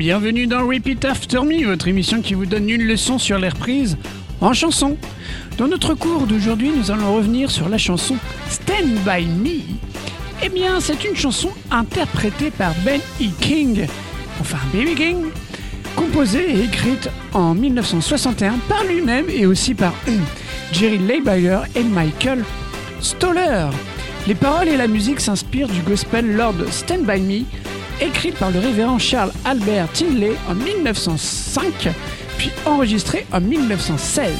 Bienvenue dans Repeat After Me, votre émission qui vous donne une leçon sur les reprises en chanson. Dans notre cours d'aujourd'hui, nous allons revenir sur la chanson Stand By Me. Eh bien, c'est une chanson interprétée par Ben E. King, enfin Baby King, composée et écrite en 1961 par lui-même et aussi par Jerry Leiber et Michael Stoller. Les paroles et la musique s'inspirent du gospel Lord Stand By Me, écrite par le révérend Charles Albert Tinley en 1905, puis enregistrée en 1916.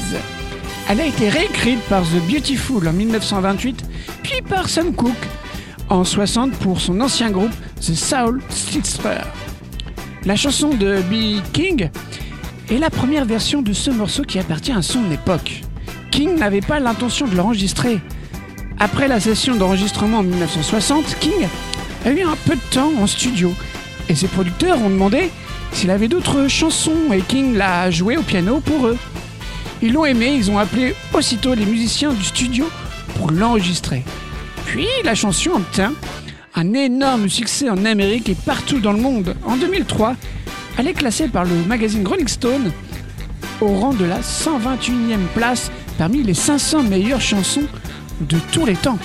Elle a été réécrite par The Beautiful en 1928, puis par Sam Cooke en 60 pour son ancien groupe The Soul Sisters. La chanson de B. King est la première version de ce morceau qui appartient à son époque. King n'avait pas l'intention de l'enregistrer. Après la session d'enregistrement en 1960, King a eu un peu de temps en studio et ses producteurs ont demandé s'il avait d'autres chansons et King l'a joué au piano pour eux. Ils l'ont aimé, ils ont appelé aussitôt les musiciens du studio pour l'enregistrer. Puis la chanson obtint un énorme succès en Amérique et partout dans le monde. En 2003, elle est classée par le magazine Rolling Stone au rang de la 121e place parmi les 500 meilleures chansons de tous les temps.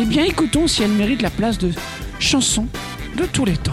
Eh bien écoutons si elle mérite la place de chanson de tous les temps.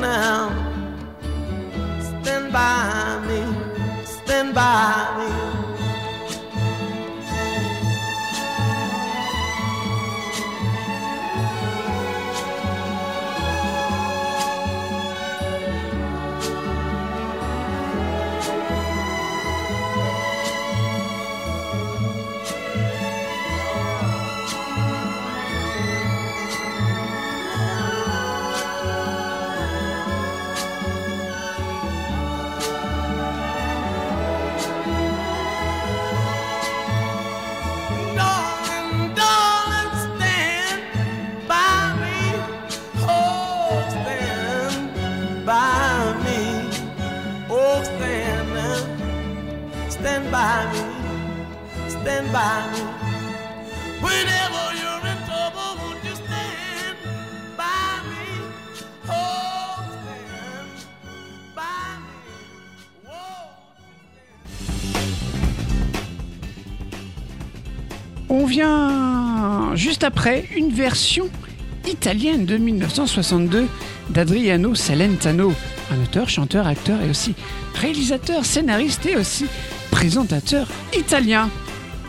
now. Stand by me. Stand by me. On vient juste après une version italienne de 1962 d'Adriano Salentano, un auteur, chanteur, acteur et aussi réalisateur, scénariste et aussi présentateur italien.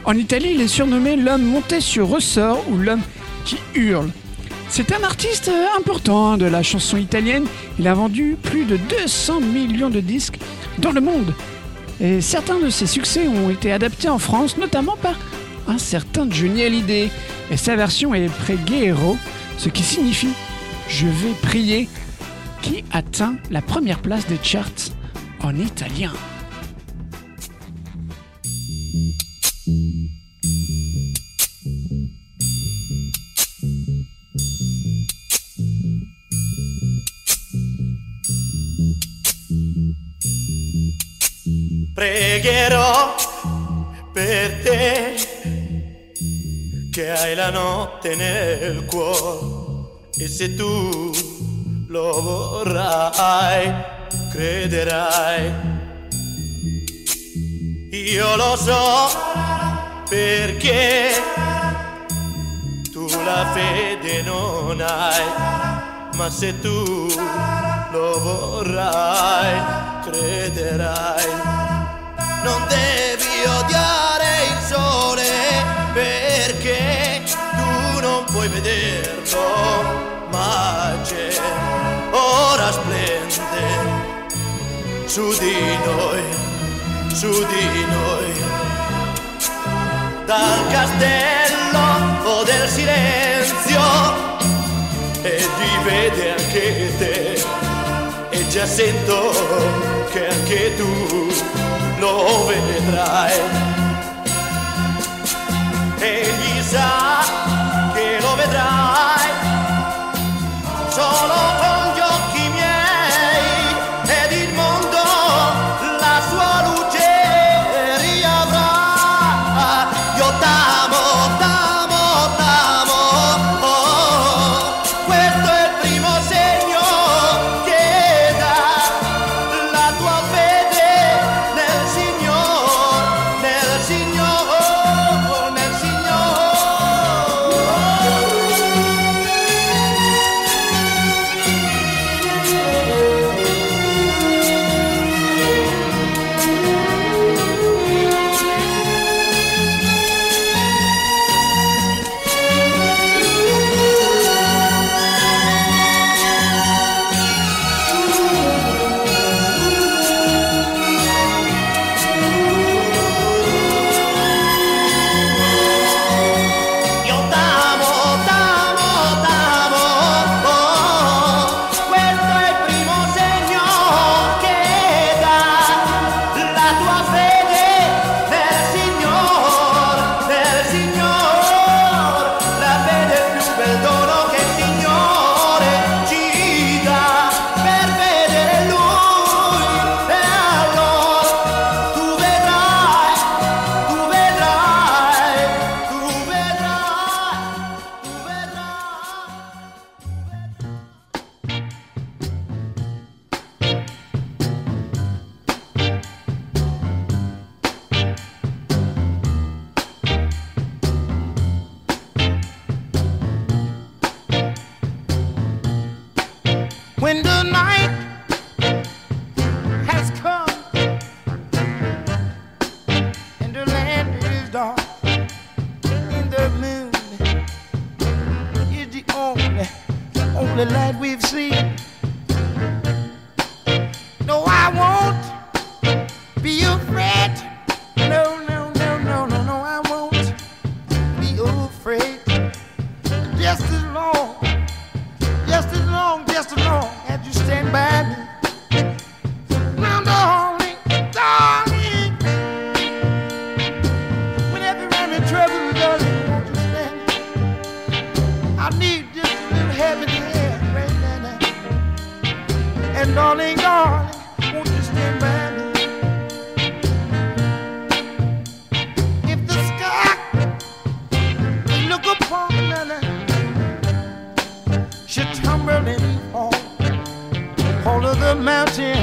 En Italie, il est surnommé l'homme monté sur ressort ou l'homme qui hurle. C'est un artiste euh, important hein, de la chanson italienne. Il a vendu plus de 200 millions de disques dans le monde. Et certains de ses succès ont été adaptés en France, notamment par un certain Johnny Hallyday. Et sa version est Preghiero, ce qui signifie Je vais prier, qui atteint la première place des charts en italien. Pregherò per te che hai la notte nel cuore e se tu lo vorrai, crederai. Io lo so perché tu la fede non hai, ma se tu lo vorrai, crederai. Non devi odiare il sole perché tu non puoi vederlo, ma c'è, ora splende su di noi, su di noi. Dal castello del silenzio e ti vede anche te già sento che anche tu lo vedrai. Egli sa che lo vedrai solo the mountain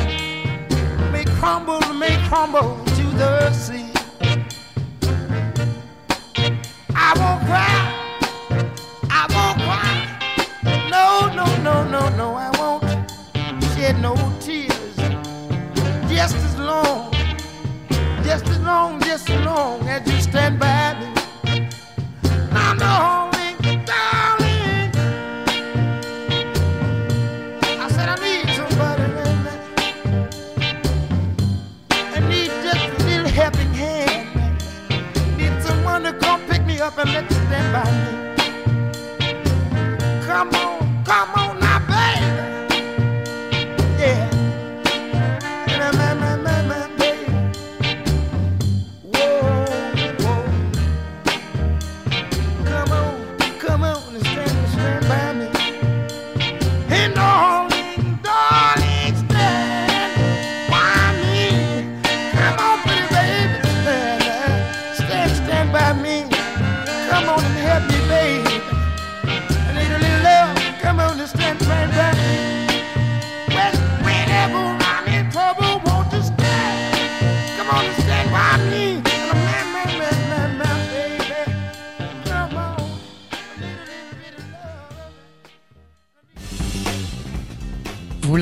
may crumble, may crumble to the sea. I won't cry, I won't cry. No, no, no, no, no, I won't shed no tears. Just as long, just as long, just as long as you stand by me.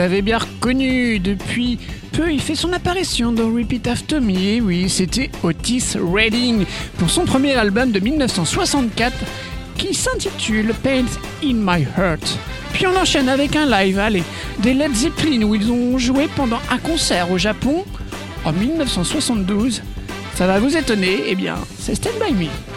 l'avez bien reconnu. Depuis peu, il fait son apparition dans Repeat After Me. Et oui, c'était Otis Redding pour son premier album de 1964 qui s'intitule Pains in My Heart. Puis on enchaîne avec un live, allez, des Led Zeppelin où ils ont joué pendant un concert au Japon en 1972. Ça va vous étonner, eh bien, c'est Stand By Me.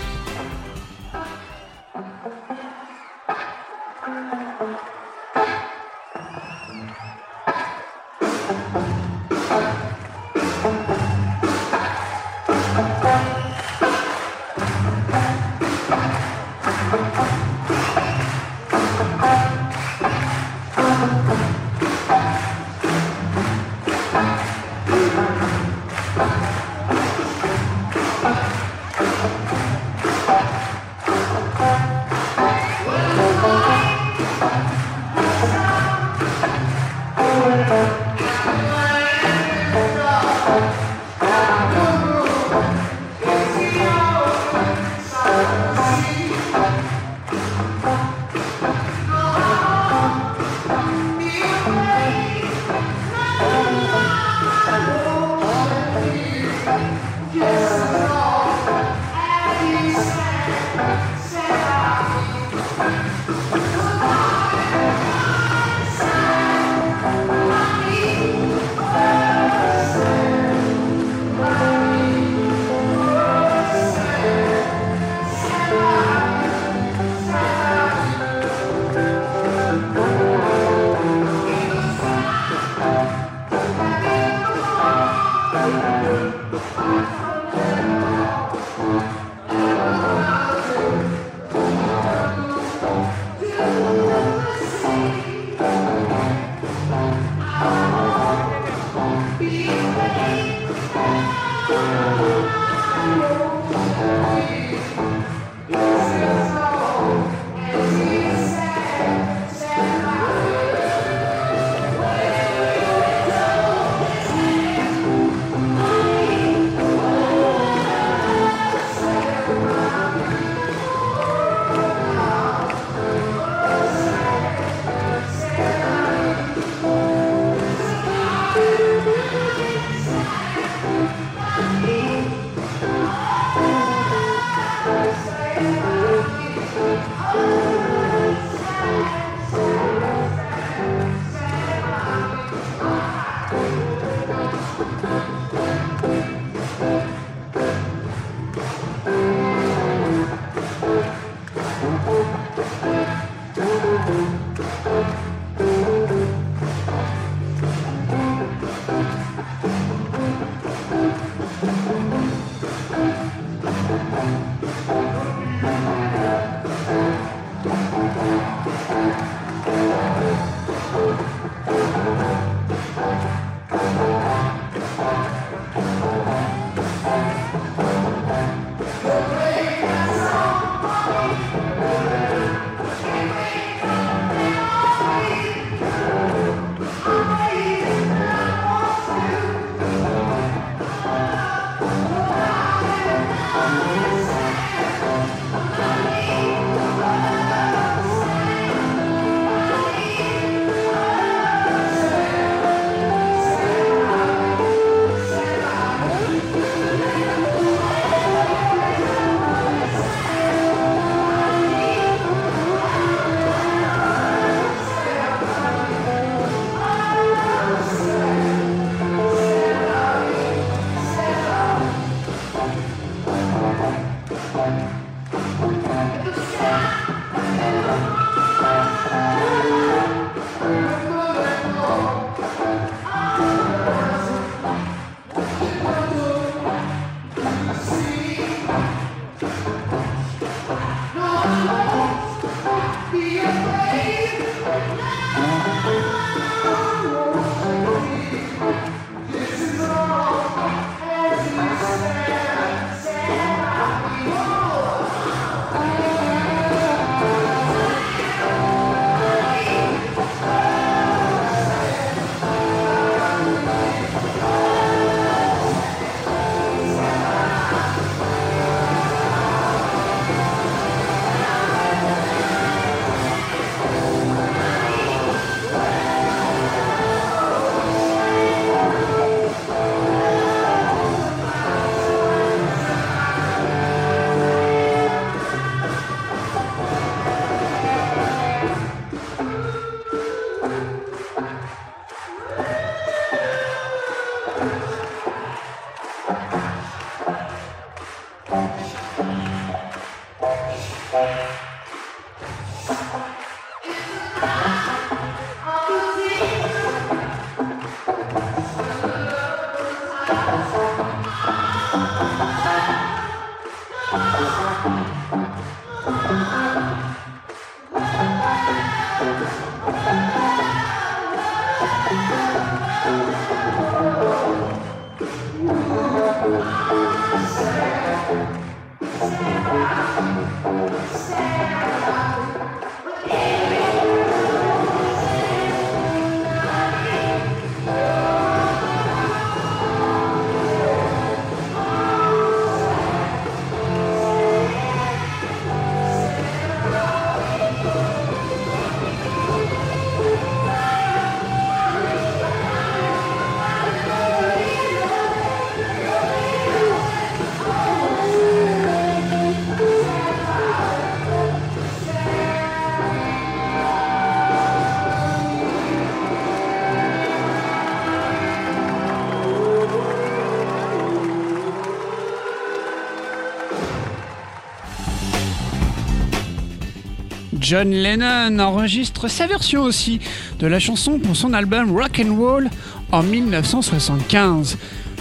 John Lennon enregistre sa version aussi de la chanson pour son album Rock and Roll en 1975.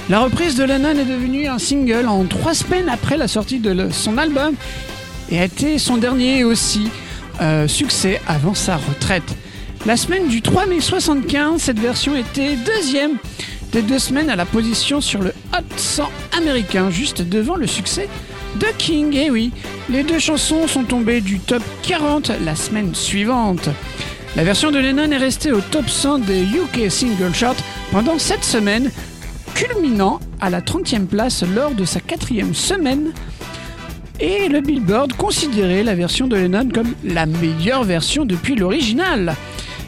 La reprise de Lennon est devenue un single en trois semaines après la sortie de son album et a été son dernier aussi euh, succès avant sa retraite. La semaine du 3 mai 75, cette version était deuxième des deux semaines à la position sur le Hot 100 américain, juste devant le succès de King. Et oui, les deux chansons sont tombées du top 40 la semaine suivante. La version de Lennon est restée au top 100 des UK Single Chart pendant 7 semaines, culminant à la 30e place lors de sa quatrième semaine et le Billboard considérait la version de Lennon comme la meilleure version depuis l'original.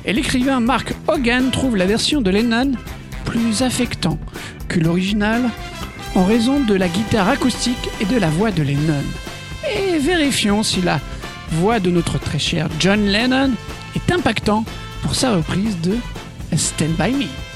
Et l'écrivain Mark Hogan trouve la version de Lennon plus affectant que l'original en raison de la guitare acoustique et de la voix de Lennon. Et vérifions si la voix de notre très cher John Lennon est impactant pour sa reprise de Stand By Me.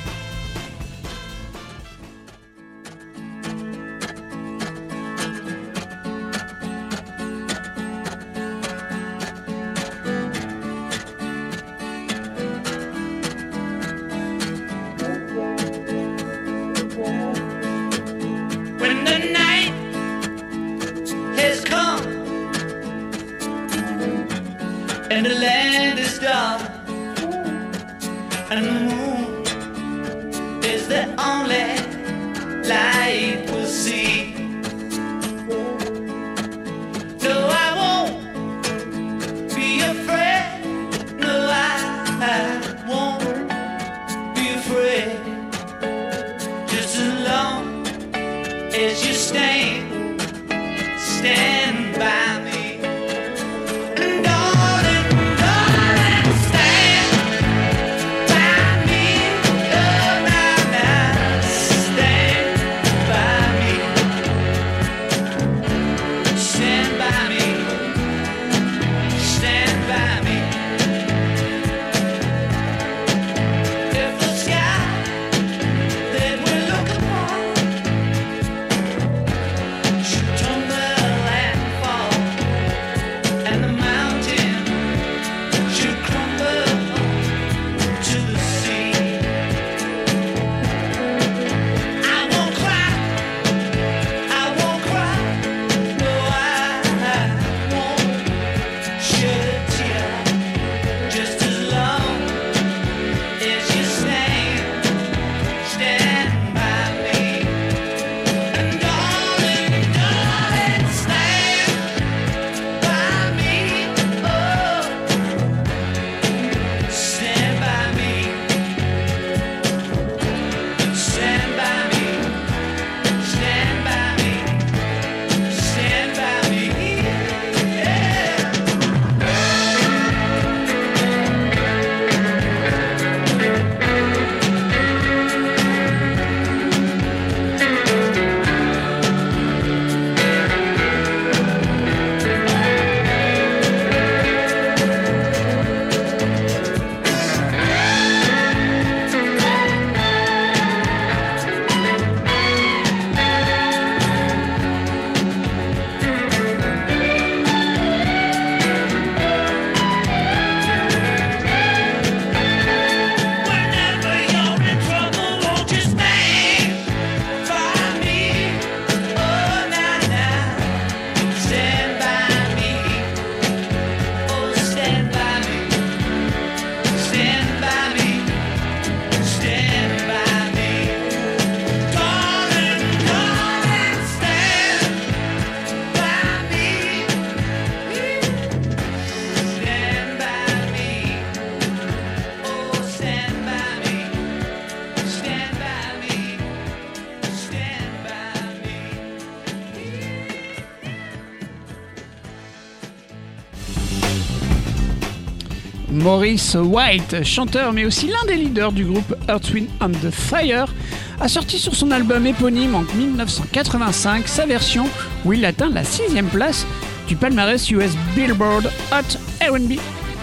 White, chanteur mais aussi l'un des leaders du groupe Earth, Wind on the Fire, a sorti sur son album éponyme en 1985 sa version où il atteint la sixième place du palmarès US Billboard Hot R&B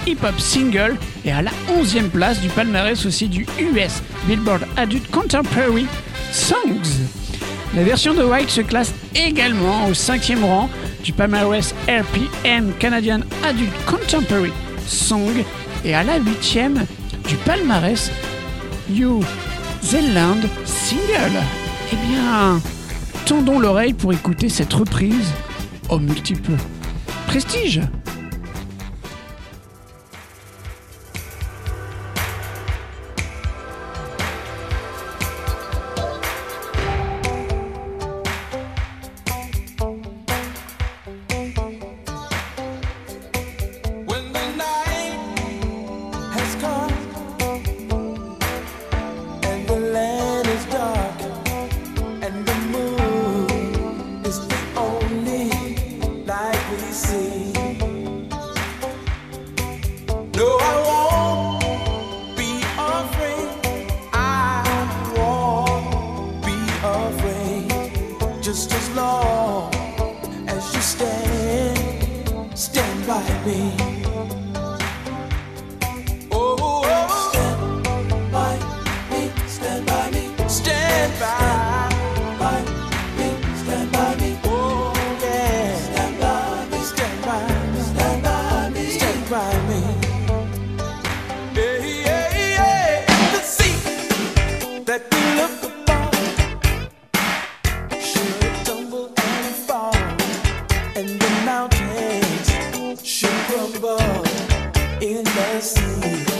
Hip Hop Single et à la onzième place du palmarès aussi du US Billboard Adult Contemporary Songs. La version de White se classe également au cinquième rang du palmarès RPM Canadian Adult Contemporary Song et à la huitième du palmarès New Zealand Single. Eh bien, tendons l'oreille pour écouter cette reprise au multiple. Prestige over in the sea.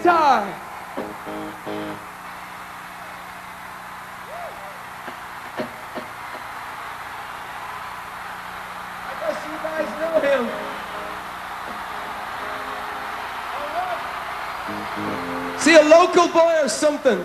guitar. I guess you guys know him. See a local boy or something.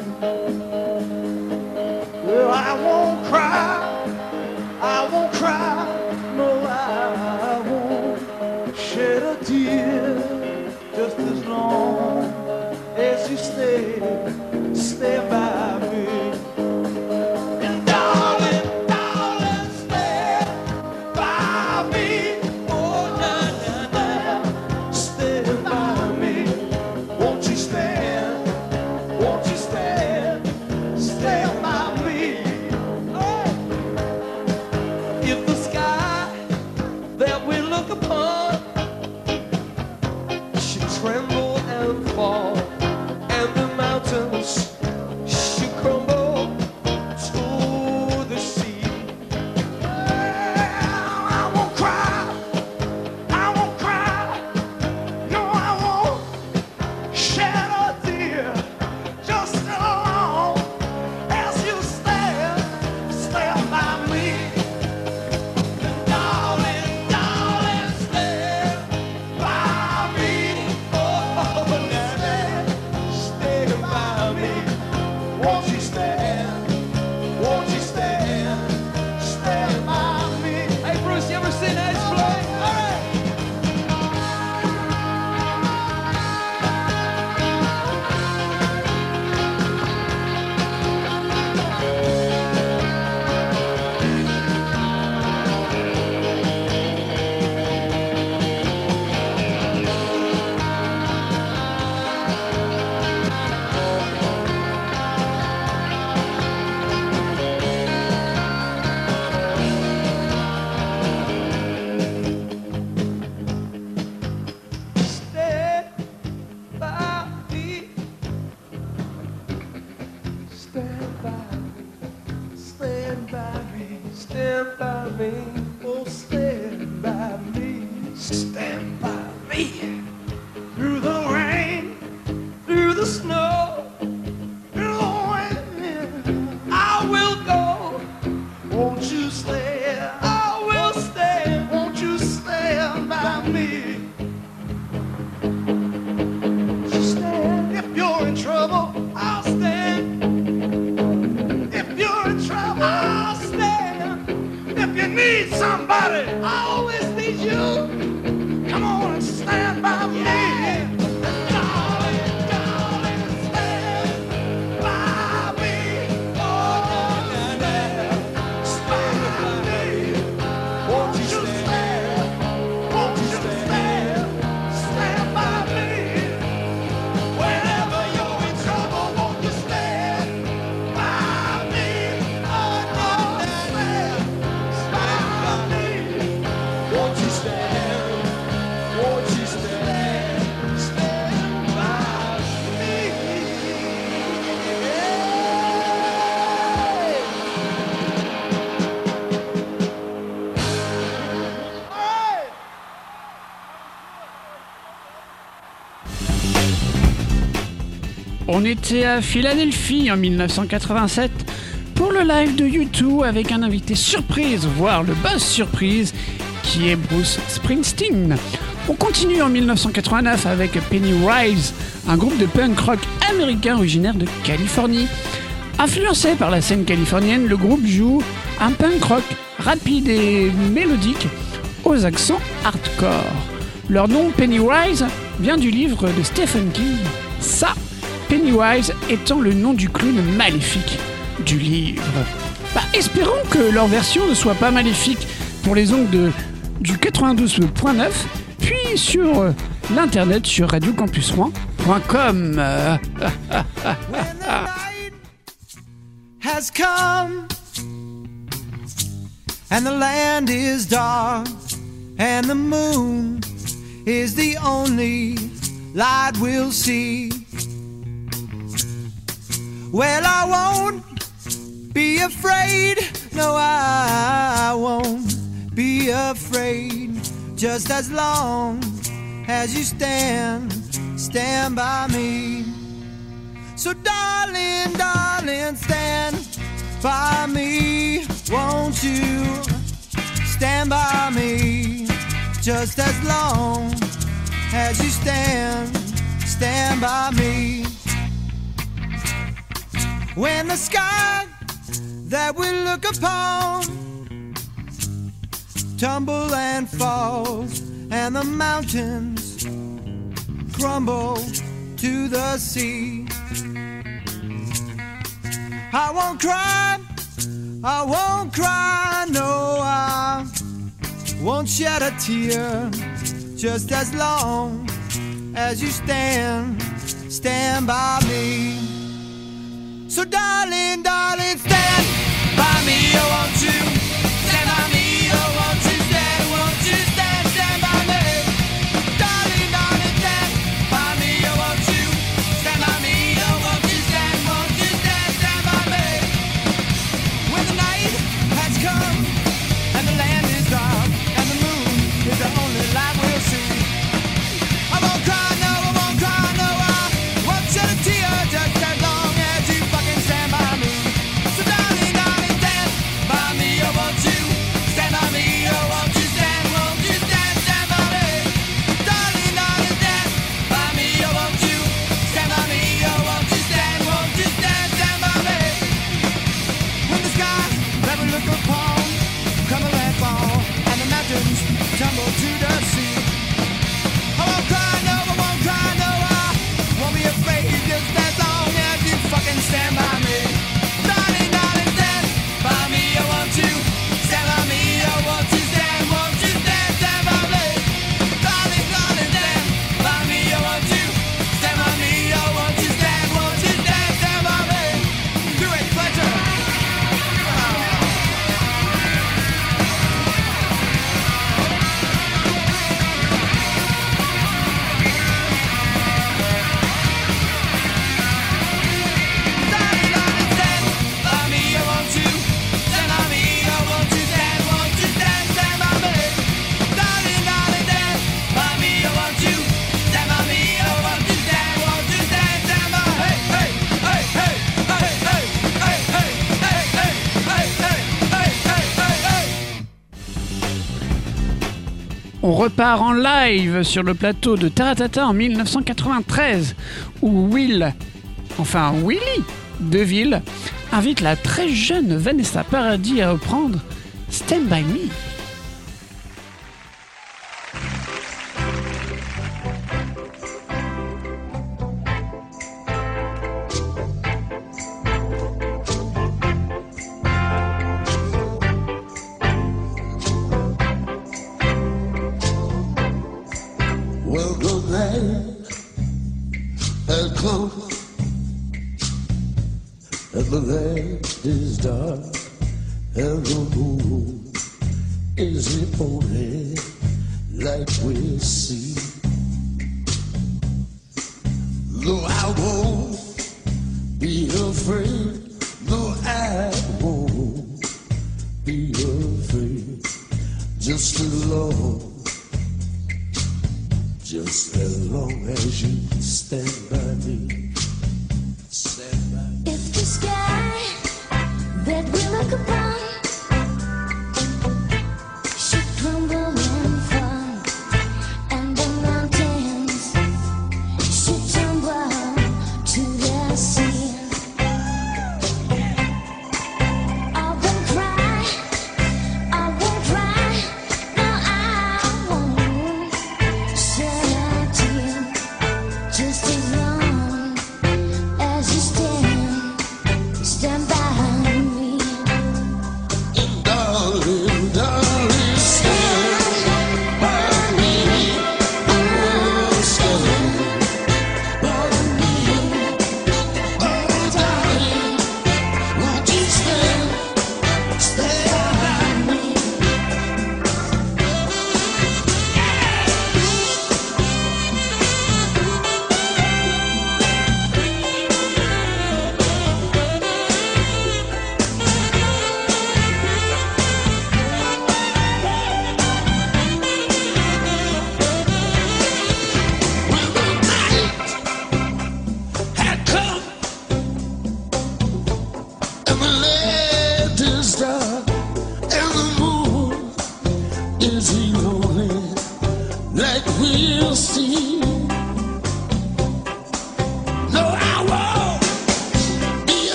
On était à Philadelphie en 1987 pour le live de U2 avec un invité surprise, voire le buzz surprise, qui est Bruce Springsteen. On continue en 1989 avec Pennywise, un groupe de punk rock américain originaire de Californie. Influencé par la scène californienne, le groupe joue un punk rock rapide et mélodique aux accents hardcore. Leur nom Pennywise vient du livre de Stephen King. Ça, Pennywise étant le nom du clown maléfique du livre. Bah, espérons que leur version ne soit pas maléfique pour les ondes de, du 92.9, puis sur euh, l'internet sur night has come and the land is dark and the moon is the only light we'll see. Well, I won't be afraid. No, I won't be afraid. Just as long as you stand, stand by me. So, darling, darling, stand by me. Won't you stand by me? Just as long as you stand, stand by me when the sky that we look upon tumble and falls and the mountains crumble to the sea. I won't cry I won't cry no I won't shed a tear. Just as long as you stand stand by me. So darling, darling, stand by me, I want you. Stand by me. repart en live sur le plateau de Taratata en 1993, où Will, enfin Willy Deville, invite la très jeune Vanessa Paradis à reprendre Stand By Me. just dark and the moon is the only light we see.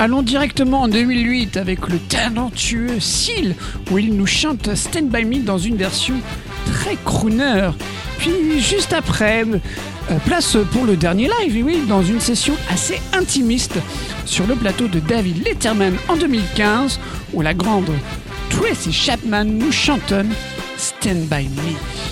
Allons directement en 2008 avec le talentueux Seal, où il nous chante Stand By Me dans une version très crooner. Puis juste après, euh, place pour le dernier live, et oui, dans une session assez intimiste sur le plateau de David Letterman en 2015, où la grande Tracy Chapman nous chantonne Stand By Me.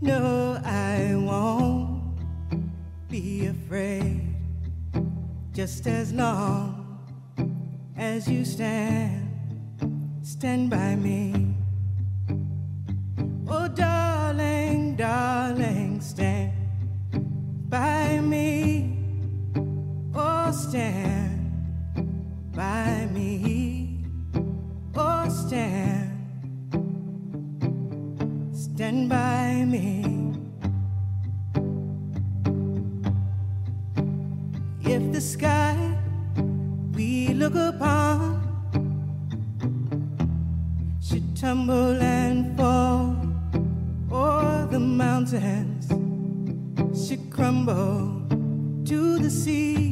No, I won't be afraid. Just as long as you stand, stand by me. Oh, darling, darling, stand by me. Oh, stand. Stand by me. If the sky we look upon should tumble and fall, or the mountains should crumble to the sea.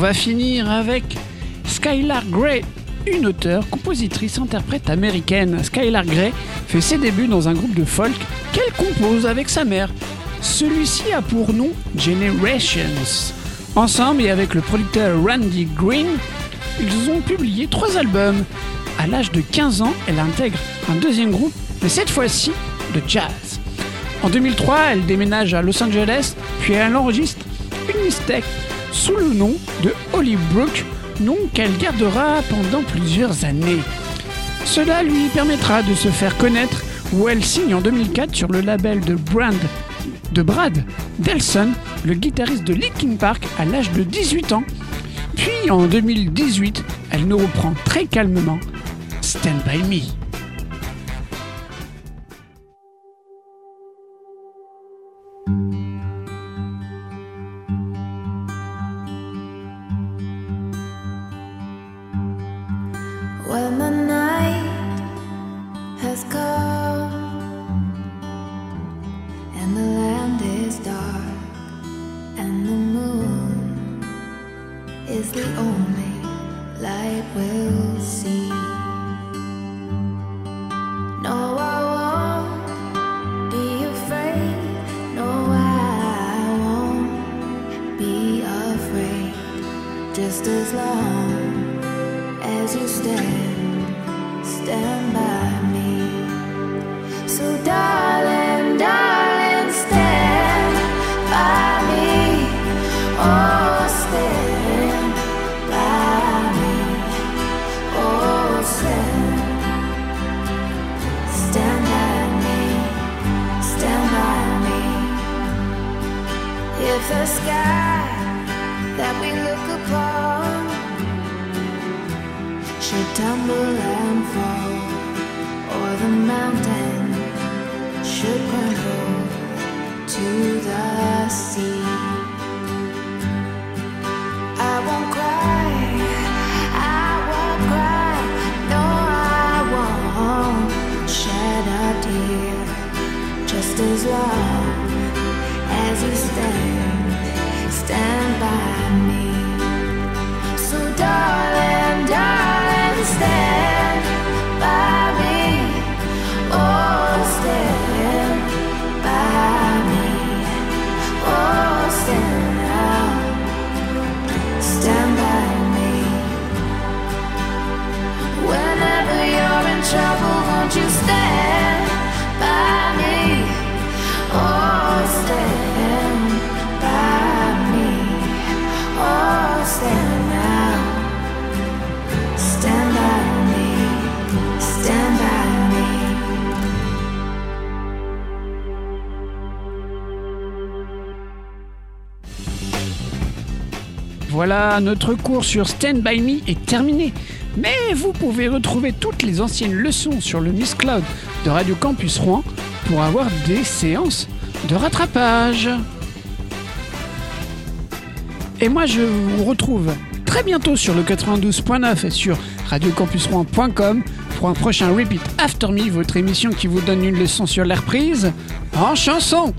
Va finir avec Skylar Grey, une auteure, compositrice, interprète américaine. Skylar Grey fait ses débuts dans un groupe de folk qu'elle compose avec sa mère. Celui-ci a pour nom Generations. Ensemble et avec le producteur Randy Green, ils ont publié trois albums. À l'âge de 15 ans, elle intègre un deuxième groupe, mais cette fois-ci de jazz. En 2003, elle déménage à Los Angeles, puis elle enregistre une mixtape sous le nom de Holly Brook, nom qu'elle gardera pendant plusieurs années. Cela lui permettra de se faire connaître où elle signe en 2004 sur le label de Brand de Brad Delson, le guitariste de Linkin Park à l'âge de 18 ans. Puis en 2018, elle nous reprend très calmement Stand By Me. When voilà, notre cours sur Stand By Me est terminé. Mais vous pouvez retrouver toutes les anciennes leçons sur le Miss Cloud de Radio Campus Rouen pour avoir des séances de rattrapage. Et moi, je vous retrouve très bientôt sur le 92.9 et sur radiocampusrouen.com pour un prochain Repeat After Me, votre émission qui vous donne une leçon sur l'air prise en chanson.